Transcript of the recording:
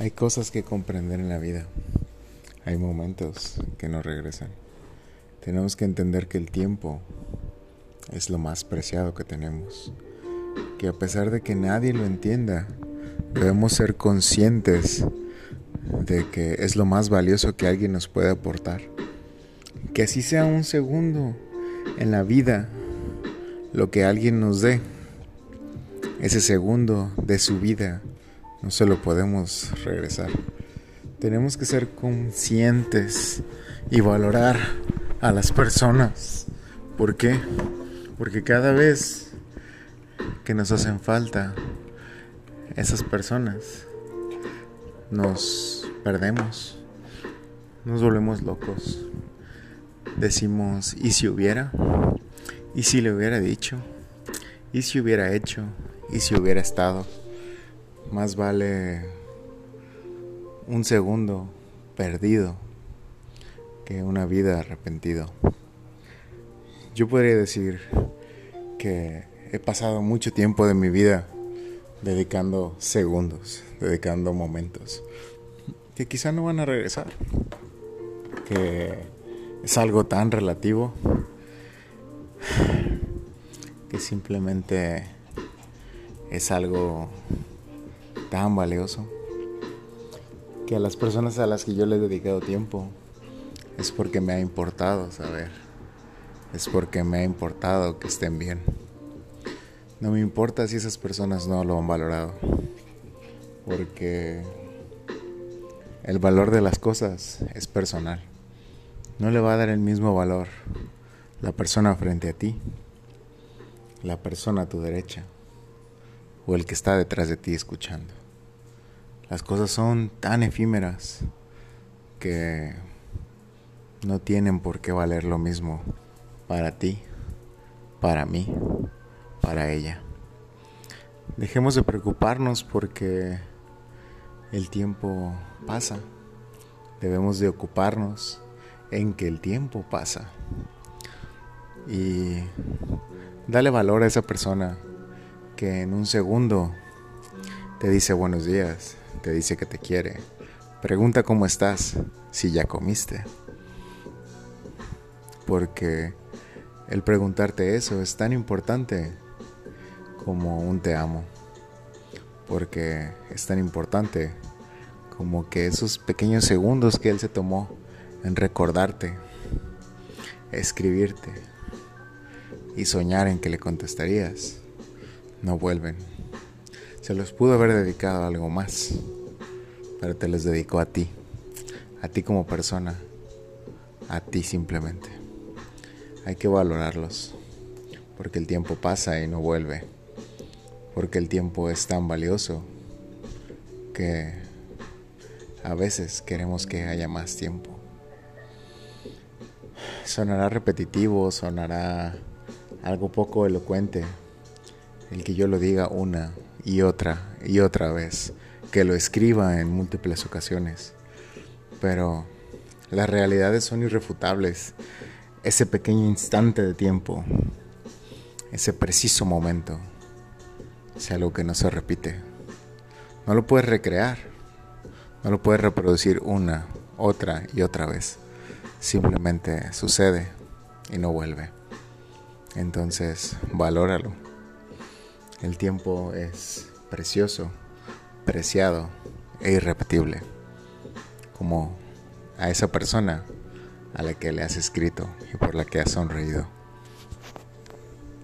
Hay cosas que comprender en la vida. Hay momentos que no regresan. Tenemos que entender que el tiempo es lo más preciado que tenemos. Que a pesar de que nadie lo entienda, debemos ser conscientes de que es lo más valioso que alguien nos puede aportar. Que así sea un segundo en la vida lo que alguien nos dé. Ese segundo de su vida no se lo podemos regresar. Tenemos que ser conscientes y valorar a las personas. ¿Por qué? Porque cada vez que nos hacen falta esas personas, nos perdemos, nos volvemos locos. Decimos, ¿y si hubiera? ¿Y si le hubiera dicho? ¿Y si hubiera hecho? ¿Y si hubiera estado? Más vale un segundo perdido que una vida arrepentido. Yo podría decir que he pasado mucho tiempo de mi vida dedicando segundos, dedicando momentos que quizá no van a regresar, que es algo tan relativo que simplemente es algo tan valioso que a las personas a las que yo le he dedicado tiempo es porque me ha importado saber, es porque me ha importado que estén bien. No me importa si esas personas no lo han valorado, porque el valor de las cosas es personal. No le va a dar el mismo valor la persona frente a ti, la persona a tu derecha o el que está detrás de ti escuchando. Las cosas son tan efímeras que no tienen por qué valer lo mismo para ti, para mí, para ella. Dejemos de preocuparnos porque el tiempo pasa. Debemos de ocuparnos en que el tiempo pasa. Y dale valor a esa persona que en un segundo te dice buenos días, te dice que te quiere. Pregunta cómo estás, si ya comiste. Porque el preguntarte eso es tan importante como un te amo. Porque es tan importante como que esos pequeños segundos que él se tomó en recordarte, escribirte y soñar en que le contestarías no vuelven. Se los pudo haber dedicado a algo más, pero te los dedicó a ti, a ti como persona, a ti simplemente. Hay que valorarlos, porque el tiempo pasa y no vuelve, porque el tiempo es tan valioso que a veces queremos que haya más tiempo. Sonará repetitivo, sonará algo poco elocuente, el que yo lo diga una y otra y otra vez, que lo escriba en múltiples ocasiones. Pero las realidades son irrefutables. Ese pequeño instante de tiempo, ese preciso momento, es algo que no se repite. No lo puedes recrear, no lo puedes reproducir una, otra y otra vez. Simplemente sucede y no vuelve. Entonces, valóralo. El tiempo es precioso, preciado e irrepetible, como a esa persona a la que le has escrito y por la que has sonreído.